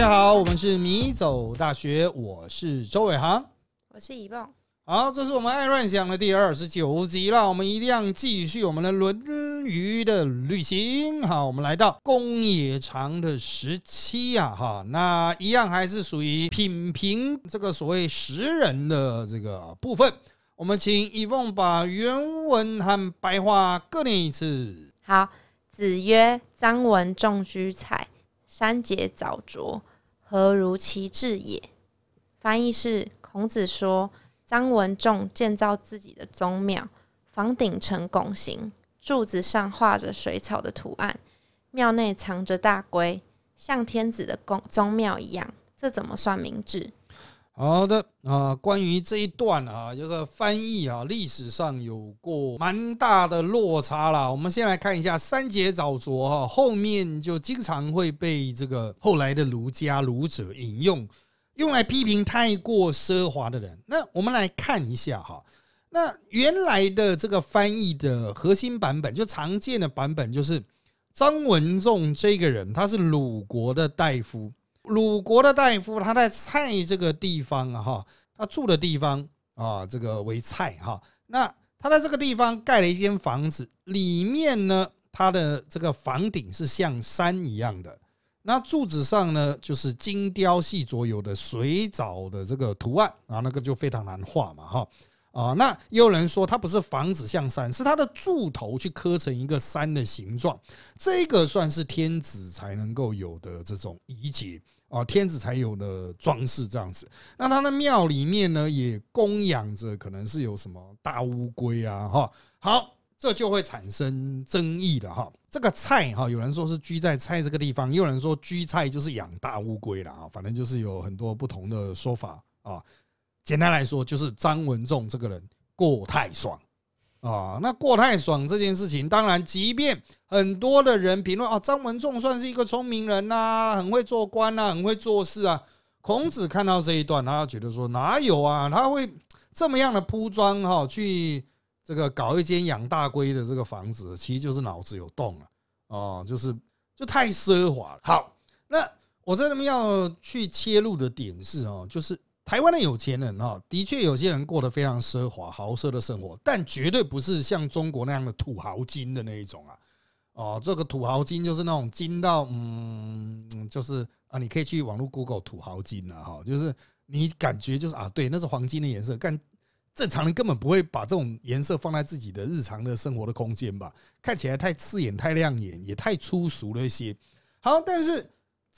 家好，我们是米走大学，我是周伟航。我是以梦，好，这是我们爱乱想的第二十九集了，我们一样继续我们的论语的旅行。好，我们来到公冶长的时期啊，哈，那一样还是属于品评这个所谓识人的这个部分。我们请一凤把原文和白话各念一次。好，子曰：“张文仲居采，三节早着，何如其志也？”翻译是：孔子说，张文仲建造自己的宗庙，房顶呈拱形，柱子上画着水草的图案，庙内藏着大龟，像天子的宫宗庙一样，这怎么算明智？好的啊，关于这一段啊，这个翻译啊，历史上有过蛮大的落差啦。我们先来看一下“三节早着”哈，后面就经常会被这个后来的儒家儒者引用，用来批评太过奢华的人。那我们来看一下哈，那原来的这个翻译的核心版本，就常见的版本，就是张文仲这个人，他是鲁国的大夫。鲁国的大夫，他在蔡这个地方啊，哈，他住的地方啊，这个为蔡哈。那他在这个地方盖了一间房子，里面呢，他的这个房顶是像山一样的，那柱子上呢，就是精雕细琢有的水藻的这个图案啊，那个就非常难画嘛，哈啊。那也有人说，它不是房子像山，是它的柱头去刻成一个山的形状，这个算是天子才能够有的这种仪节。啊，天子才有的装饰这样子。那他的庙里面呢，也供养着可能是有什么大乌龟啊，哈。好，这就会产生争议了哈。这个菜哈，有人说是居在菜这个地方，也有人说居菜就是养大乌龟了啊。反正就是有很多不同的说法啊。简单来说，就是张文仲这个人过太爽。啊，那过太爽这件事情，当然，即便很多的人评论啊，张文仲算是一个聪明人呐，很会做官呐，很会做事啊。孔子看到这一段，他觉得说哪有啊，他会这么样的铺装哈，去这个搞一间养大龟的这个房子，其实就是脑子有洞了哦，就是就太奢华了。好，那我这边要去切入的点是哦，就是。台湾的有钱人哈，的确有些人过得非常奢华、豪奢的生活，但绝对不是像中国那样的土豪金的那一种啊。哦，这个土豪金就是那种金到嗯，就是啊，你可以去网络 Google 土豪金了哈，就是你感觉就是啊，对，那是黄金的颜色，但正常人根本不会把这种颜色放在自己的日常的生活的空间吧？看起来太刺眼、太亮眼，也太粗俗了一些。好，但是。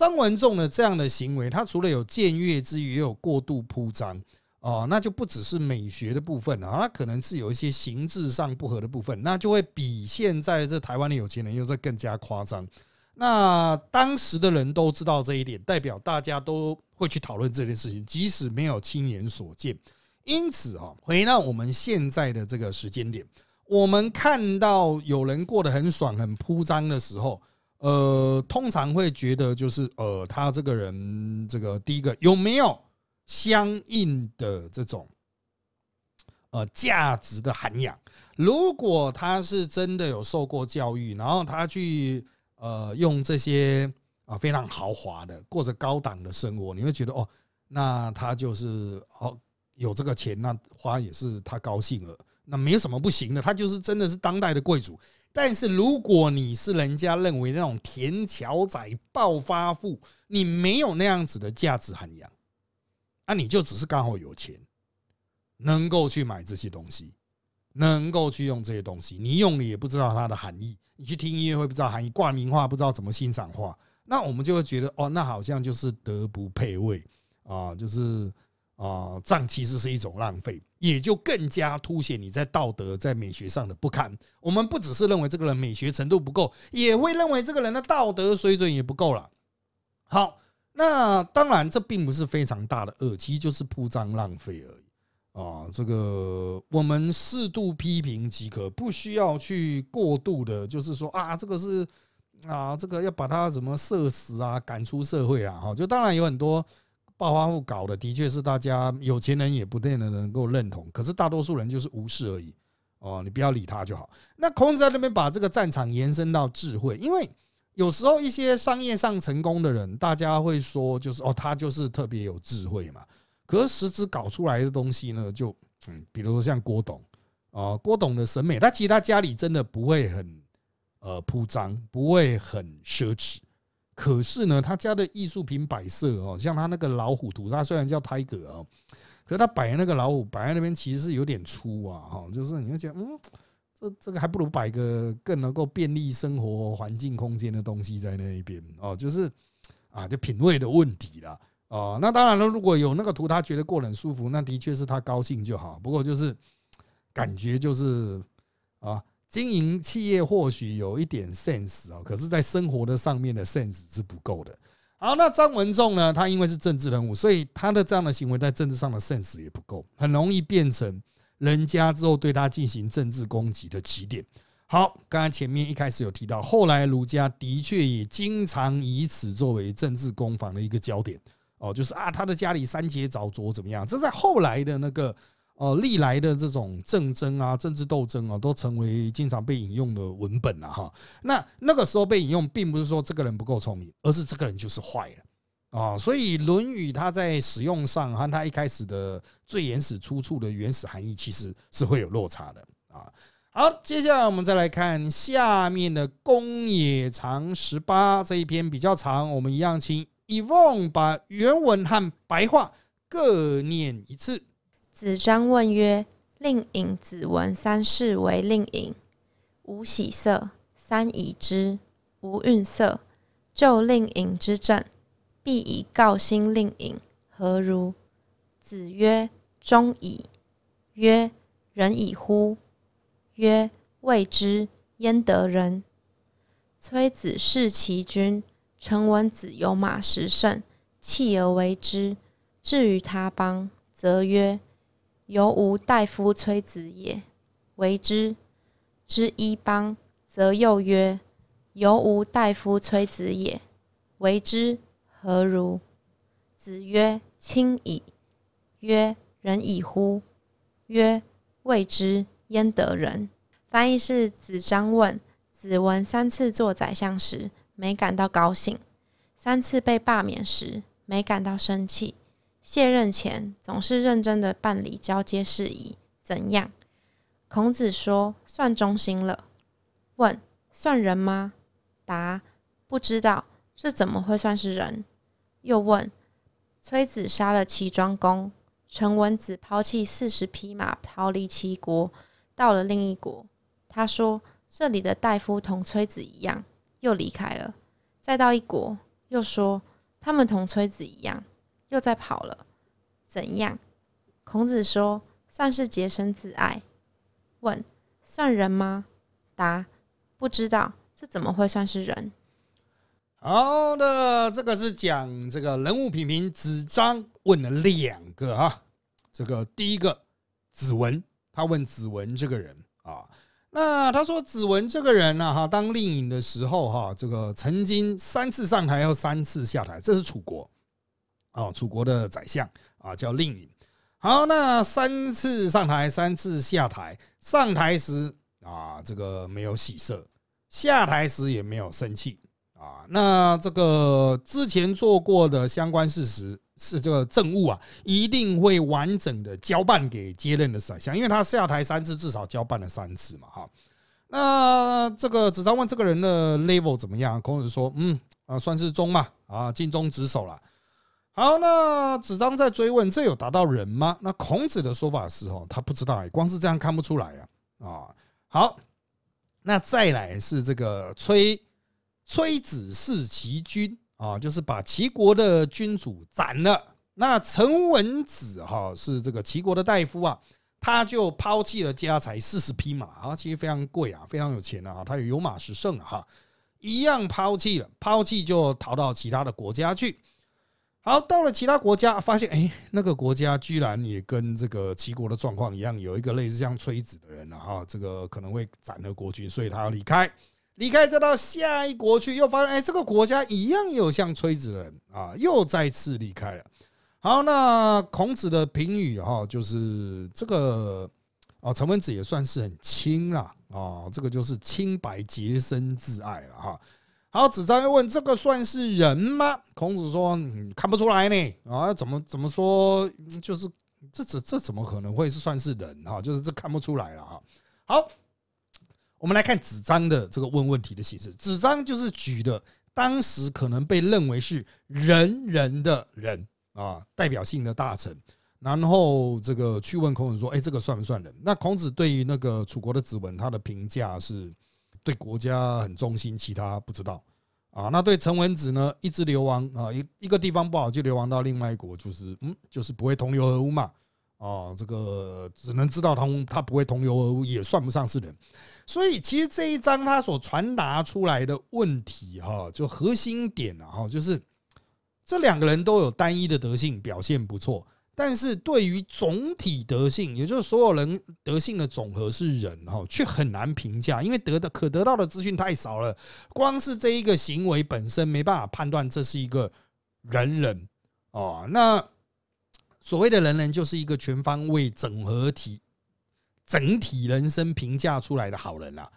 张文仲的这样的行为，他除了有僭越之余，也有过度铺张哦，那就不只是美学的部分了，他可能是有一些形制上不合的部分，那就会比现在这台湾的有钱人又在更加夸张。那当时的人都知道这一点，代表大家都会去讨论这件事情，即使没有亲眼所见。因此啊，回到我们现在的这个时间点，我们看到有人过得很爽、很铺张的时候。呃，通常会觉得就是呃，他这个人，这个第一个有没有相应的这种呃价值的涵养？如果他是真的有受过教育，然后他去呃用这些啊非常豪华的过着高档的生活，你会觉得哦，那他就是哦有这个钱，那花也是他高兴了，那没有什么不行的，他就是真的是当代的贵族。但是如果你是人家认为那种田桥仔暴发户，你没有那样子的价值涵养，那你就只是刚好有钱，能够去买这些东西，能够去用这些东西，你用了也不知道它的含义，你去听音乐会不知道含义，挂名画不知道怎么欣赏画，那我们就会觉得哦，那好像就是德不配位啊，就是。啊，账其实是一种浪费，也就更加凸显你在道德、在美学上的不堪。我们不只是认为这个人美学程度不够，也会认为这个人的道德水准也不够了。好，那当然这并不是非常大的恶，其实就是铺张浪费而已。啊，这个我们适度批评即可，不需要去过度的，就是说啊，这个是啊，这个要把他怎么射死啊，赶出社会啊。哈，就当然有很多。暴发户搞的的确是大家有钱人也不见得能够认同，可是大多数人就是无视而已哦，你不要理他就好。那孔子在那边把这个战场延伸到智慧，因为有时候一些商业上成功的人，大家会说就是哦，他就是特别有智慧嘛。可是实质搞出来的东西呢，就嗯，比如说像郭董啊，郭董的审美，他其实他家里真的不会很呃铺张，不会很奢侈。可是呢，他家的艺术品摆设哦，像他那个老虎图，他虽然叫 Tiger 哦，可是他摆那个老虎摆在那边，其实是有点粗啊，哈，就是你会觉得，嗯，这这个还不如摆个更能够便利生活环境空间的东西在那一边哦，就是啊，就品味的问题了哦。那当然了，如果有那个图，他觉得过得很舒服，那的确是他高兴就好。不过就是感觉就是啊。经营企业或许有一点 sense 哦，可是，在生活的上面的 sense 是不够的。好，那张文仲呢？他因为是政治人物，所以他的这样的行为在政治上的 sense 也不够，很容易变成人家之后对他进行政治攻击的起点。好，刚才前面一开始有提到，后来儒家的确也经常以此作为政治攻防的一个焦点。哦，就是啊，他的家里三节早着怎么样？这在后来的那个。哦，历来的这种政争啊、政治斗争啊，都成为经常被引用的文本了哈。那那个时候被引用，并不是说这个人不够聪明，而是这个人就是坏了啊。所以《论语》它在使用上和它一开始的最原始出处的原始含义，其实是会有落差的啊。好，接下来我们再来看下面的《公冶长十八》这一篇比较长，我们一样请 Evon 把原文和白话各念一次。子张问曰：“令尹子闻三世为令尹，无喜色，三已之，无愠色。就令尹之政，必以告心令尹，何如？”子曰：“忠矣。”曰：“仁矣乎？”曰：“未之，焉得仁？”崔子弑其君，臣闻子有马十乘，弃而为之。至于他邦，则曰。犹吾大夫崔子也，为之之一邦，则又曰：犹吾大夫崔子也，为之何如？子曰：亲矣。曰：仁矣乎？曰：未之，焉得仁？翻译是：子张问子文三次做宰相时，没感到高兴；三次被罢免时，没感到生气。卸任前总是认真的办理交接事宜，怎样？孔子说：“算忠心了。”问：“算人吗？”答：“不知道，这怎么会算是人？”又问：“崔子杀了齐庄公，陈文子抛弃四十匹马逃离齐国，到了另一国。他说：‘这里的大夫同崔子一样’，又离开了。再到一国，又说：‘他们同崔子一样’。”又在跑了，怎样？孔子说：“算是洁身自爱。”问：“算人吗？”答：“不知道，这怎么会算是人？”好的，这个是讲这个人物品评。子张问了两个啊，这个第一个子文，他问子文这个人啊，那他说子文这个人呢，哈，当令尹的时候哈，这个曾经三次上台，又三次下台，这是楚国。哦，楚国的宰相啊，叫令尹。好，那三次上台，三次下台。上台时啊，这个没有喜色；下台时也没有生气啊。那这个之前做过的相关事实是这个政务啊，一定会完整的交办给接任的宰相，因为他下台三次，至少交办了三次嘛。哈，那这个子张问这个人的 level 怎么样？孔子说，嗯啊，算是中嘛，啊，尽忠职守了。好，那子张在追问：“这有达到人吗？”那孔子的说法是：“哦，他不知道，光是这样看不出来啊。”啊，好，那再来是这个崔崔子弑齐君啊，就是把齐国的君主斩了。那陈文子哈是这个齐国的大夫啊，他就抛弃了家财四十匹马啊，其实非常贵啊，非常有钱啊，他有有马十胜啊，哈，一样抛弃了，抛弃就逃到其他的国家去。好，到了其他国家，发现哎，那个国家居然也跟这个齐国的状况一样，有一个类似像崔子的人了哈，这个可能会斩了国君，所以他要离开，离开再到下一国去，又发现哎，这个国家一样有像崔子的人啊，又再次离开了。好，那孔子的评语哈，就是这个啊，陈文子也算是很清了啊，这个就是清白洁身自爱了哈。好，子张又问：“这个算是人吗？”孔子说：“看不出来呢。啊，怎么怎么说？就是这这这怎么可能会是算是人哈？就是这看不出来了哈。好，我们来看子张的这个问问题的形式。子张就是举的当时可能被认为是人人的人啊，代表性的大臣，然后这个去问孔子说：“哎，这个算不算人？”那孔子对于那个楚国的子文，他的评价是。对国家很忠心，其他不知道啊。那对陈文子呢，一直流亡啊，一一个地方不好就流亡到另外一国，就是嗯，就是不会同流合污嘛。哦，这个只能知道他他不会同流合污，也算不上是人。所以其实这一章他所传达出来的问题哈，就核心点啊哈，就是这两个人都有单一的德性，表现不错。但是对于总体德性，也就是所有人德性的总和是人哈，却很难评价，因为得的可得到的资讯太少了。光是这一个行为本身没办法判断这是一个人人哦。那所谓的人人，就是一个全方位整合体、整体人生评价出来的好人啦。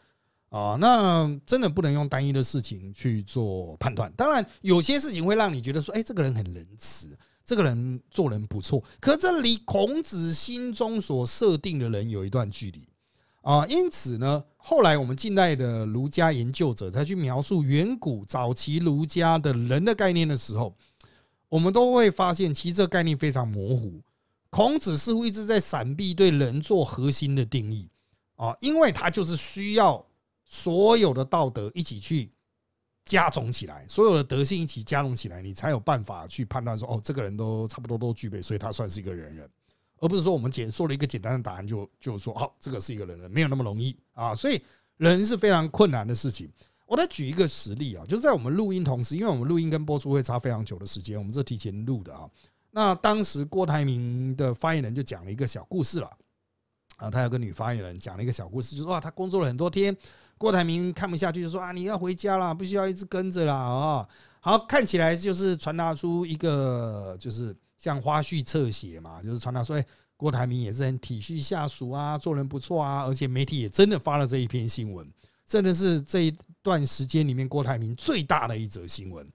啊。那真的不能用单一的事情去做判断。当然，有些事情会让你觉得说，哎，这个人很仁慈。这个人做人不错，可这离孔子心中所设定的人有一段距离啊。因此呢，后来我们近代的儒家研究者在去描述远古早期儒家的人的概念的时候，我们都会发现，其实这个概念非常模糊。孔子似乎一直在闪避对人做核心的定义啊，因为他就是需要所有的道德一起去。加总起来，所有的德性一起加总起来，你才有办法去判断说，哦，这个人都差不多都具备，所以他算是一个人人，而不是说我们简说了一个简单的答案就就说，好，这个是一个人人，没有那么容易啊。所以人是非常困难的事情。我再举一个实例啊，就是在我们录音同时，因为我们录音跟播出会差非常久的时间，我们这提前录的啊。那当时郭台铭的发言人就讲了一个小故事了啊，他有个女发言人讲了一个小故事，就说啊，他工作了很多天。郭台铭看不下去，就说啊，你要回家了，不需要一直跟着啦啊！好，看起来就是传达出一个，就是像花絮侧写嘛，就是传达说，哎，郭台铭也是很体恤下属啊，做人不错啊，而且媒体也真的发了这一篇新闻，真的是这一段时间里面郭台铭最大的一则新闻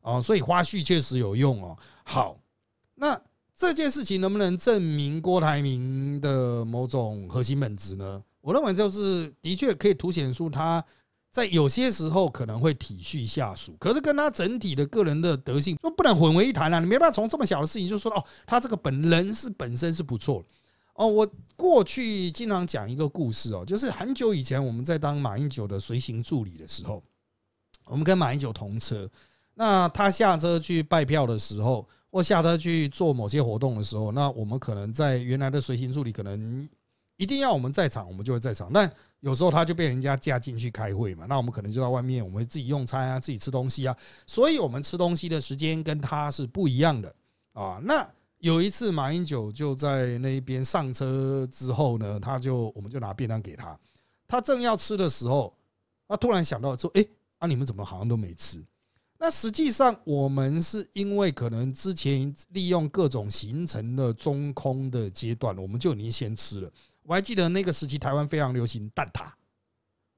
哦，所以花絮确实有用哦。好，那这件事情能不能证明郭台铭的某种核心本质呢？我认为就是的确可以凸显出他在有些时候可能会体恤下属，可是跟他整体的个人的德性都不能混为一谈啊！你没办法从这么小的事情就说哦，他这个本人是本身是不错哦。我过去经常讲一个故事哦，就是很久以前我们在当马英九的随行助理的时候，我们跟马英九同车，那他下车去拜票的时候，或下车去做某些活动的时候，那我们可能在原来的随行助理可能。一定要我们在场，我们就会在场。那有时候他就被人家架进去开会嘛，那我们可能就在外面，我们自己用餐啊，自己吃东西啊。所以，我们吃东西的时间跟他是不一样的啊。那有一次，马英九就在那边上车之后呢，他就我们就拿便当给他，他正要吃的时候，他突然想到说：“哎，啊，你们怎么好像都没吃？”那实际上，我们是因为可能之前利用各种行程的中空的阶段，我们就已经先吃了。我还记得那个时期，台湾非常流行蛋挞，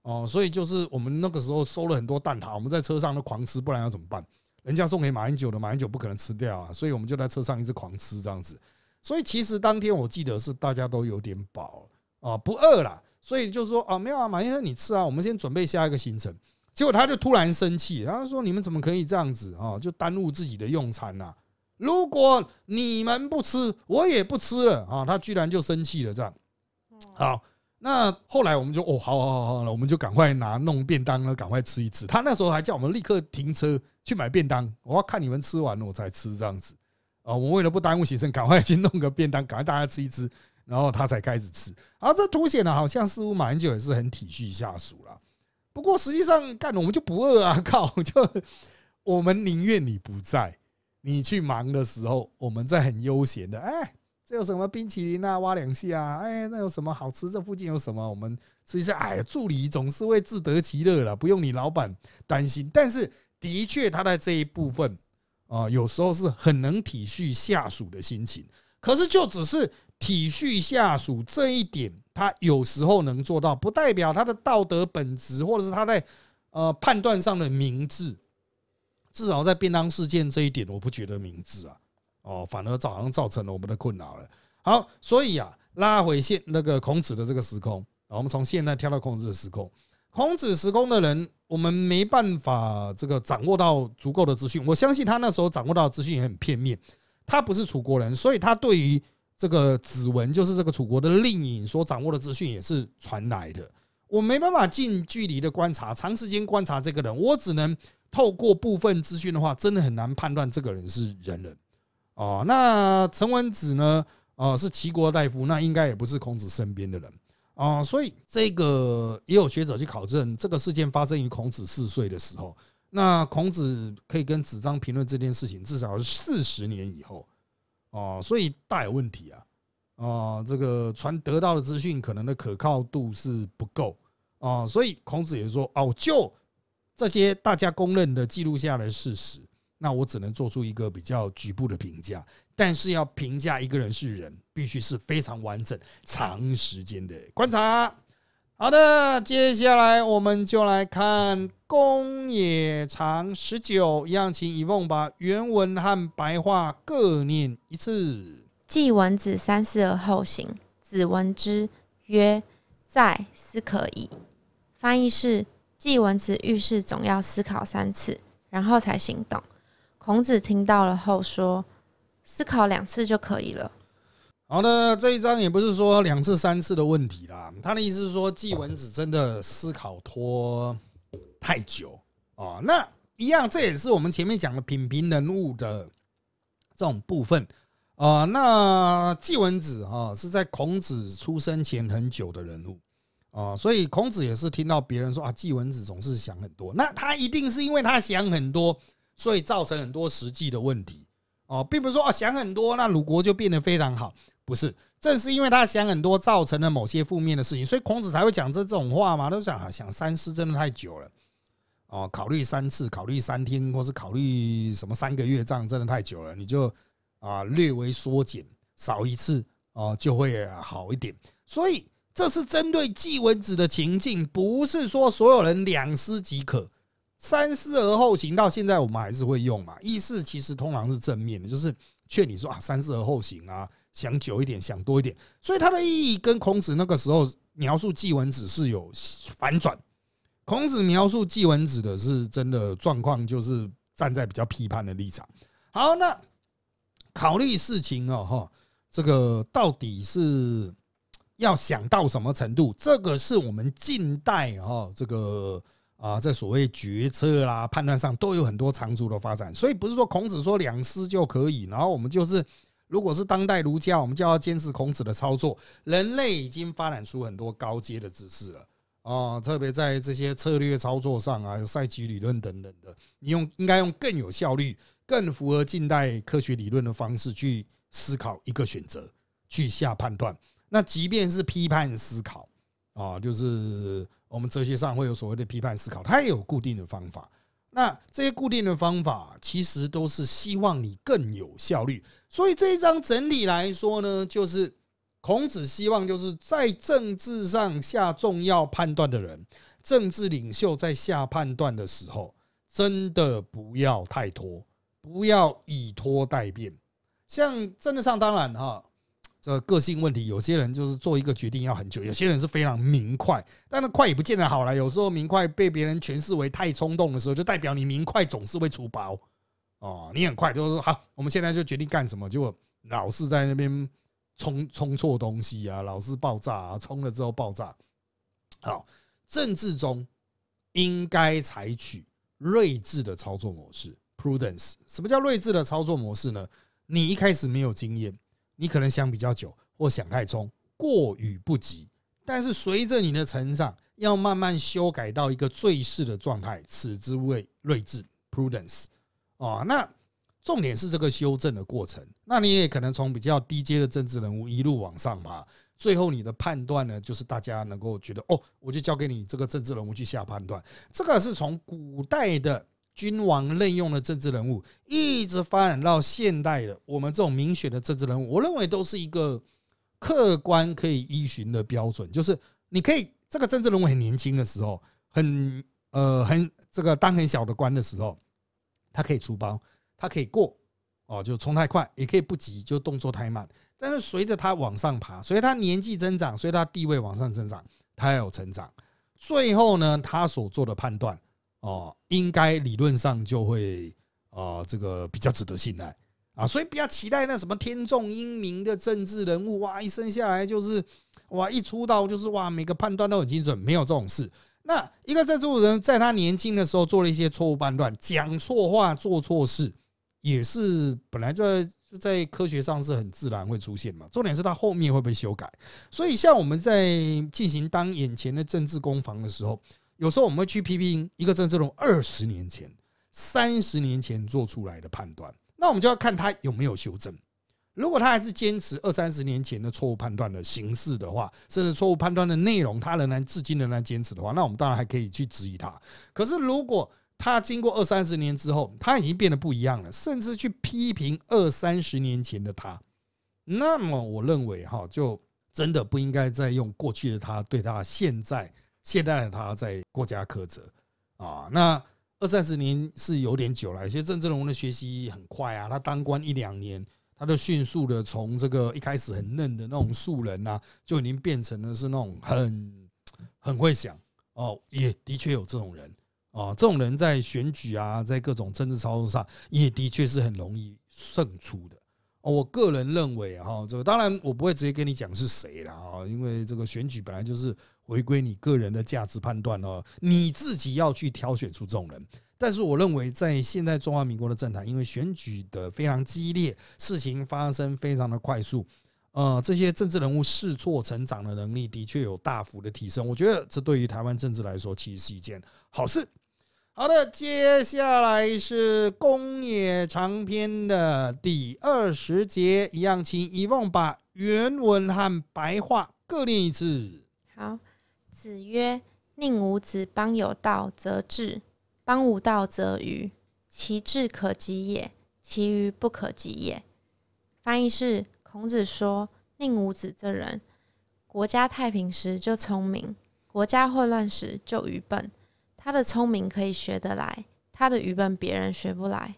哦，所以就是我们那个时候收了很多蛋挞，我们在车上都狂吃，不然要怎么办？人家送给马英九的，马英九不可能吃掉啊，所以我们就在车上一直狂吃这样子。所以其实当天我记得是大家都有点饱啊，不饿了，所以就说啊，没有啊，马先生你吃啊，我们先准备下一个行程。结果他就突然生气，他说：“你们怎么可以这样子啊？就耽误自己的用餐呐？如果你们不吃，我也不吃了啊！”他居然就生气了，这样。好，那后来我们就哦，好好好好了，我们就赶快拿弄便当了，赶快吃一吃。他那时候还叫我们立刻停车去买便当，我要看你们吃完了我才吃这样子啊。我为了不耽误行程，赶快去弄个便当，赶快大家吃一吃，然后他才开始吃。啊，这凸显了好像似乎马英九也是很体恤下属了。不过实际上干了我们就不饿啊，靠！就我们宁愿你不在，你去忙的时候，我们在很悠闲的哎。这有什么冰淇淋啊？挖两下啊，哎，那有什么好吃？这附近有什么？我们吃一下。哎，助理总是会自得其乐了，不用你老板担心。但是，的确，他在这一部分啊，有时候是很能体恤下属的心情。可是，就只是体恤下属这一点，他有时候能做到，不代表他的道德本质，或者是他在呃判断上的明智，至少在便当事件这一点，我不觉得明智啊。哦，反而好像造成了我们的困扰了。好，所以啊，拉回现那个孔子的这个时空，我们从现在跳到孔子的时空。孔子时空的人，我们没办法这个掌握到足够的资讯。我相信他那时候掌握到资讯也很片面。他不是楚国人，所以他对于这个子文，就是这个楚国的令尹所掌握的资讯也是传来的。我没办法近距离的观察，长时间观察这个人，我只能透过部分资讯的话，真的很难判断这个人是人人。哦，那陈文子呢？哦，是齐国大夫，那应该也不是孔子身边的人啊。所以这个也有学者去考证，这个事件发生于孔子四岁的时候。那孔子可以跟子张评论这件事情，至少是四十年以后哦，所以大有问题啊。哦，这个传得到的资讯可能的可靠度是不够哦，所以孔子也说哦，就这些大家公认的记录下来的事实。那我只能做出一个比较局部的评价，但是要评价一个人是人，必须是非常完整、长时间的观察。好的，接下来我们就来看公冶长十九，一样，请以梦把原文和白话各念一次。季文子三思而后行，子闻之曰：“在，思可矣。”翻译是：季文子遇事总要思考三次，然后才行动。孔子听到了后说：“思考两次就可以了。”好的，这一章也不是说两次三次的问题啦。他的意思是说，季文子真的思考拖太久啊。那一样，这也是我们前面讲的品评人物的这种部分啊。那季文子啊，是在孔子出生前很久的人物啊，所以孔子也是听到别人说啊，季文子总是想很多。那他一定是因为他想很多。所以造成很多实际的问题。哦，并不是说啊想很多，那鲁国就变得非常好，不是，正是因为他想很多，造成了某些负面的事情，所以孔子才会讲这这种话嘛，都想啊想三思真的太久了。哦，考虑三次，考虑三天，或是考虑什么三个月，这样真的太久了，你就啊略微缩减，少一次哦就会好一点。所以这是针对季文子的情境，不是说所有人两思即可。三思而后行，到现在我们还是会用嘛？意思其实通常是正面的，就是劝你说啊，三思而后行啊，想久一点，想多一点。所以它的意义跟孔子那个时候描述季文子是有反转。孔子描述季文子的是真的状况，就是站在比较批判的立场。好，那考虑事情哦，哈，这个到底是要想到什么程度？这个是我们近代哈这个。啊，在所谓决策啦、判断上都有很多长足的发展，所以不是说孔子说两思就可以。然后我们就是，如果是当代儒家，我们就要坚持孔子的操作。人类已经发展出很多高阶的知识了啊，特别在这些策略操作上啊，有赛局理论等等的，你用应该用更有效率、更符合近代科学理论的方式去思考一个选择，去下判断。那即便是批判思考啊，就是。我们哲学上会有所谓的批判思考，它也有固定的方法。那这些固定的方法，其实都是希望你更有效率。所以这一章整体来说呢，就是孔子希望就是在政治上下重要判断的人，政治领袖在下判断的时候，真的不要太拖，不要以拖代变。像政治上，当然哈。这个性问题，有些人就是做一个决定要很久，有些人是非常明快，但那快也不见得好了。有时候明快被别人诠释为太冲动的时候，就代表你明快总是会出包哦。你很快就是说好，我们现在就决定干什么，结果老是在那边冲冲错东西啊，老是爆炸啊，冲了之后爆炸。好，政治中应该采取睿智的操作模式 （prudence）。什么叫睿智的操作模式呢？你一开始没有经验。你可能想比较久，或想太冲，过与不及。但是随着你的成长，要慢慢修改到一个最适的状态，此之谓睿智 （prudence）。哦，那重点是这个修正的过程。那你也可能从比较低阶的政治人物一路往上爬，最后你的判断呢，就是大家能够觉得哦，我就交给你这个政治人物去下判断。这个是从古代的。君王任用的政治人物，一直发展到现代的我们这种民选的政治人物，我认为都是一个客观可以依循的标准。就是你可以这个政治人物很年轻的时候，很呃很这个当很小的官的时候，他可以出包，他可以过哦，就冲太快，也可以不急，就动作太慢。但是随着他往上爬，随着他年纪增长，随着他地位往上增长，他要有成长。最后呢，他所做的判断哦，应该理论上就会啊，这个比较值得信赖啊。所以不要期待那什么天纵英明的政治人物哇，一生下来就是哇，一出道就是哇，每个判断都很精准，没有这种事。那一个政治人在他年轻的时候做了一些错误判断，讲错话，做错事，也是本来在在科学上是很自然会出现嘛。重点是他后面会被修改。所以像我们在进行当眼前的政治攻防的时候，有时候我们会去批评一个政治人二十年前、三十年前做出来的判断，那我们就要看他有没有修正。如果他还是坚持二三十年前的错误判断的形式的话，甚至错误判断的内容，他仍然至今仍然坚持的话，那我们当然还可以去质疑他。可是如果他经过二三十年之后，他已经变得不一样了，甚至去批评二三十年前的他，那么我认为哈，就真的不应该再用过去的他对他现在现在的他在国家苛责啊。那二三十年是有点久了，有些郑志龙的学习很快啊，他当官一两年。他就迅速的从这个一开始很嫩的那种素人呐，就已经变成了是那种很很会想哦，也的确有这种人啊，这种人在选举啊，在各种政治操作上，也的确是很容易胜出的。我个人认为哈，这个当然我不会直接跟你讲是谁了啊，因为这个选举本来就是回归你个人的价值判断哦，你自己要去挑选出这种人。但是我认为，在现在中华民国的政坛，因为选举的非常激烈，事情发生非常的快速，呃，这些政治人物试错成长的能力的确有大幅的提升。我觉得这对于台湾政治来说，其实是一件好事。好的，接下来是公野长篇的第二十节，一样，请遗忘把原文和白话各念一次。好，子曰：“宁无子邦有道，则治。”邦无道则愚，其智可及也，其愚不可及也。翻译是：孔子说，宁武子这人，国家太平时就聪明，国家混乱时就愚笨。他的聪明可以学得来，他的愚笨别人学不来。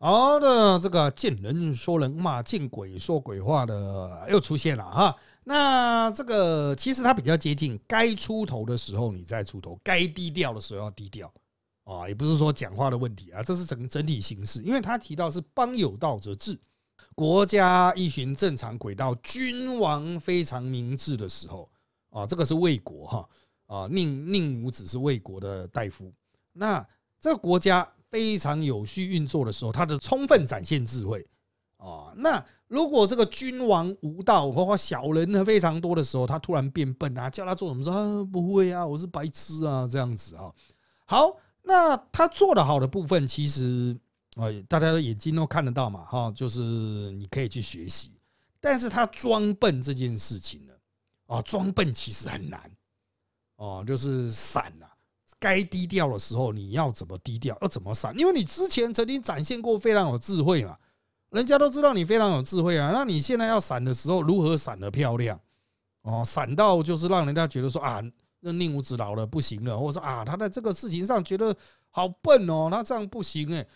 好的，这个见人说人话，见鬼说鬼话的又出现了哈。那这个其实他比较接近，该出头的时候你再出头，该低调的时候要低调。啊，也不是说讲话的问题啊，这是整整体形式。因为他提到是邦有道则治，国家依循正常轨道，君王非常明智的时候啊，这个是魏国哈啊，宁宁武子是魏国的大夫。那这个国家非常有序运作的时候，他的充分展现智慧啊。那如果这个君王无道，或小人呢非常多的时候，他突然变笨啊，叫他做什么说啊不会啊，我是白痴啊，这样子啊，好。那他做的好的部分，其实呃，大家的眼睛都看得到嘛，哈，就是你可以去学习。但是他装笨这件事情呢，啊，装笨其实很难，哦，就是闪呐，该低调的时候你要怎么低调，要怎么闪？因为你之前曾经展现过非常有智慧嘛，人家都知道你非常有智慧啊。那你现在要闪的时候，如何闪的漂亮？哦，闪到就是让人家觉得说啊。那宁武子老了不行了，或者说啊，他在这个事情上觉得好笨哦，他这样不行哎，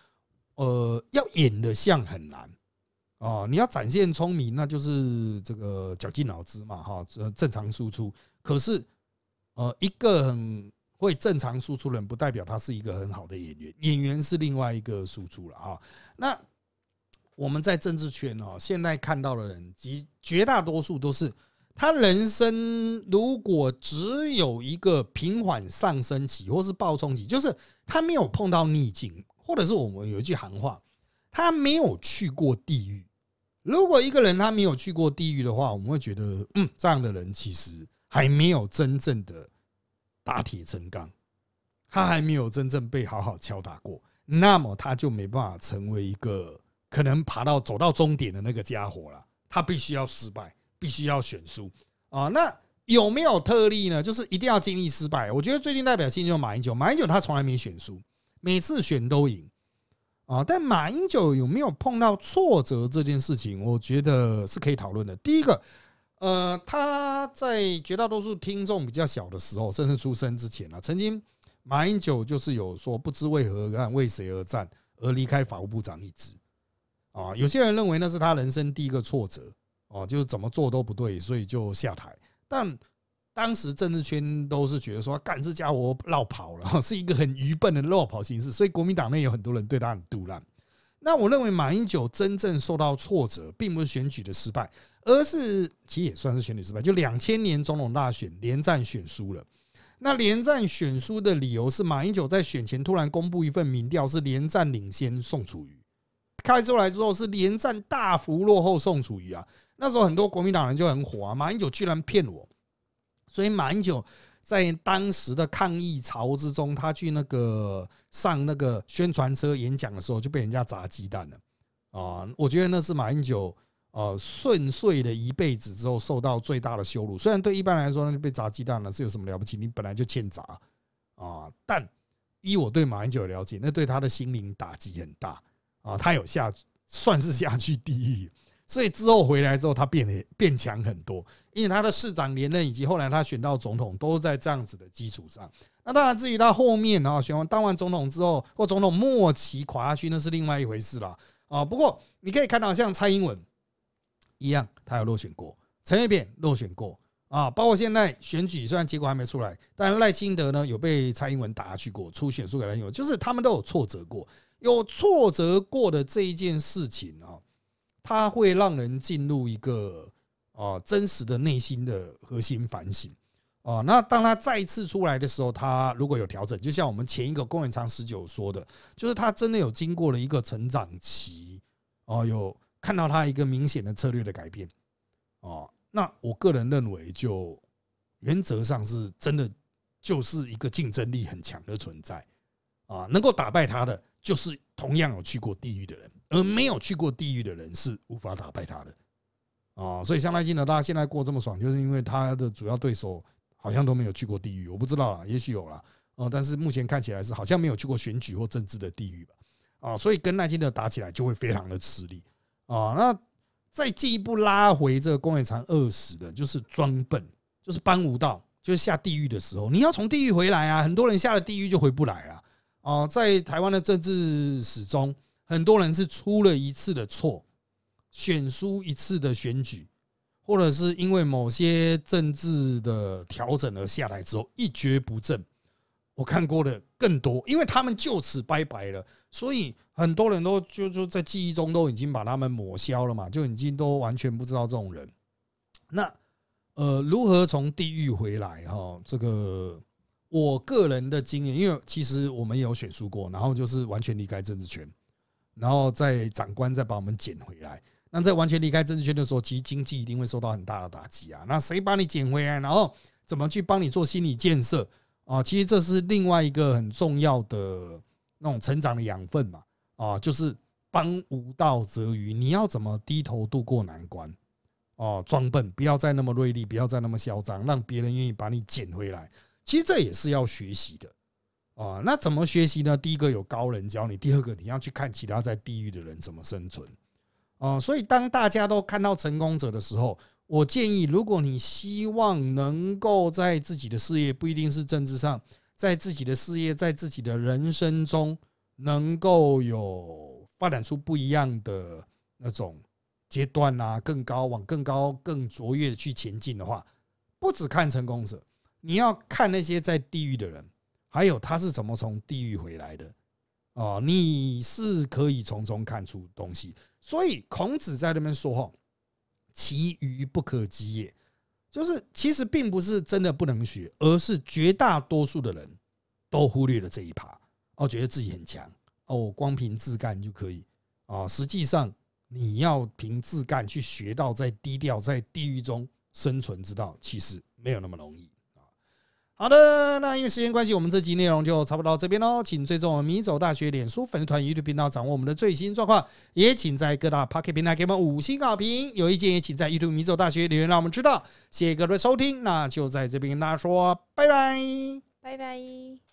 呃，要演的像很难哦，你要展现聪明，那就是这个绞尽脑汁嘛哈，正常输出。可是呃，一个很会正常输出人，不代表他是一个很好的演员，演员是另外一个输出了哈。那我们在政治圈哦，现在看到的人，及绝大多数都是。他人生如果只有一个平缓上升期，或是暴冲期，就是他没有碰到逆境，或者是我们有一句行话，他没有去过地狱。如果一个人他没有去过地狱的话，我们会觉得，嗯，这样的人其实还没有真正的打铁成钢，他还没有真正被好好敲打过，那么他就没办法成为一个可能爬到走到终点的那个家伙了。他必须要失败。必须要选输啊！那有没有特例呢？就是一定要经历失败。我觉得最近代表性就是马英九，马英九他从来没选输，每次选都赢啊。但马英九有没有碰到挫折这件事情，我觉得是可以讨论的。第一个，呃，他在绝大多数听众比较小的时候，甚至出生之前啊，曾经马英九就是有说不知为何而战，为谁而战而离开法务部长一职啊。有些人认为那是他人生第一个挫折哦，就是怎么做都不对，所以就下台。但当时政治圈都是觉得说，干这家伙绕跑了，是一个很愚笨的绕跑形式，所以国民党内有很多人对他很杜烂。那我认为马英九真正受到挫折，并不是选举的失败，而是其实也算是选举失败，就两千年总统大选连战选输了。那连战选输的理由是马英九在选前突然公布一份民调，是连战领先宋楚瑜，开出来之后是连战大幅落后宋楚瑜啊。那时候很多国民党人就很火啊，马英九居然骗我。所以马英九在当时的抗议潮之中，他去那个上那个宣传车演讲的时候，就被人家砸鸡蛋了啊！我觉得那是马英九呃顺遂的一辈子之后受到最大的羞辱。虽然对一般来说，那就被砸鸡蛋了是有什么了不起？你本来就欠砸啊！但依我对马英九的了解，那对他的心灵打击很大啊！他有下算是下去地狱。所以之后回来之后，他变得变强很多，因为他的市长连任以及后来他选到总统，都是在这样子的基础上。那当然，至于他后面啊选完当完总统之后，或总统末期垮下去，那是另外一回事了啊。不过你可以看到，像蔡英文一样，他有落选过；陈水扁落选过啊。包括现在选举，虽然结果还没出来，但赖清德呢有被蔡英文打下去过，出选输给赖英文，就是他们都有挫折过，有挫折过的这一件事情啊。它会让人进入一个啊真实的内心的核心反省啊。那当他再次出来的时候，他如果有调整，就像我们前一个公园长十九说的，就是他真的有经过了一个成长期哦，有看到他一个明显的策略的改变哦。那我个人认为，就原则上是真的就是一个竞争力很强的存在啊，能够打败他的就是同样有去过地狱的人。而没有去过地狱的人是无法打败他的啊，所以像赖清德，大家现在过这么爽，就是因为他的主要对手好像都没有去过地狱，我不知道啦，也许有了哦，但是目前看起来是好像没有去过选举或政治的地狱吧啊，所以跟赖清德打起来就会非常的吃力啊。那再进一步拉回这个公园长二十的，就是装笨，就是搬无道，就是下地狱的时候，你要从地狱回来啊，很多人下了地狱就回不来了啊，在台湾的政治史中。很多人是出了一次的错，选输一次的选举，或者是因为某些政治的调整而下来之后一蹶不振。我看过的更多，因为他们就此拜拜了，所以很多人都就就在记忆中都已经把他们抹消了嘛，就已经都完全不知道这种人。那呃，如何从地狱回来？哈，这个我个人的经验，因为其实我们有选输过，然后就是完全离开政治圈。然后在长官再把我们捡回来，那在完全离开政治圈的时候，其实经济一定会受到很大的打击啊。那谁把你捡回来，然后怎么去帮你做心理建设啊？其实这是另外一个很重要的那种成长的养分嘛。啊，就是帮无道则愚，你要怎么低头度过难关？哦，装笨，不要再那么锐利，不要再那么嚣张，让别人愿意把你捡回来。其实这也是要学习的。啊，那怎么学习呢？第一个有高人教你，第二个你要去看其他在地狱的人怎么生存。啊，所以当大家都看到成功者的时候，我建议，如果你希望能够在自己的事业，不一定是政治上，在自己的事业，在自己的人生中，能够有发展出不一样的那种阶段啊，更高往更高更卓越的去前进的话，不只看成功者，你要看那些在地狱的人。还有他是怎么从地狱回来的？哦，你是可以从中看出东西。所以孔子在那边说：“哈，其余不可及也。”就是其实并不是真的不能学，而是绝大多数的人都忽略了这一趴，哦，觉得自己很强，哦，我光凭自干就可以。啊，实际上你要凭自干去学到在低调在地狱中生存之道，其实没有那么容易。好的，那因为时间关系，我们这集内容就差不多到这边喽。请追踪我们米走大学脸书粉丝团、YouTube 频道，掌握我们的最新状况。也请在各大 Pocket 平台给我们五星好评。有意见也请在 YouTube 米走大学留言，让我们知道。谢谢各位收听，那就在这边跟大家说拜拜，拜拜。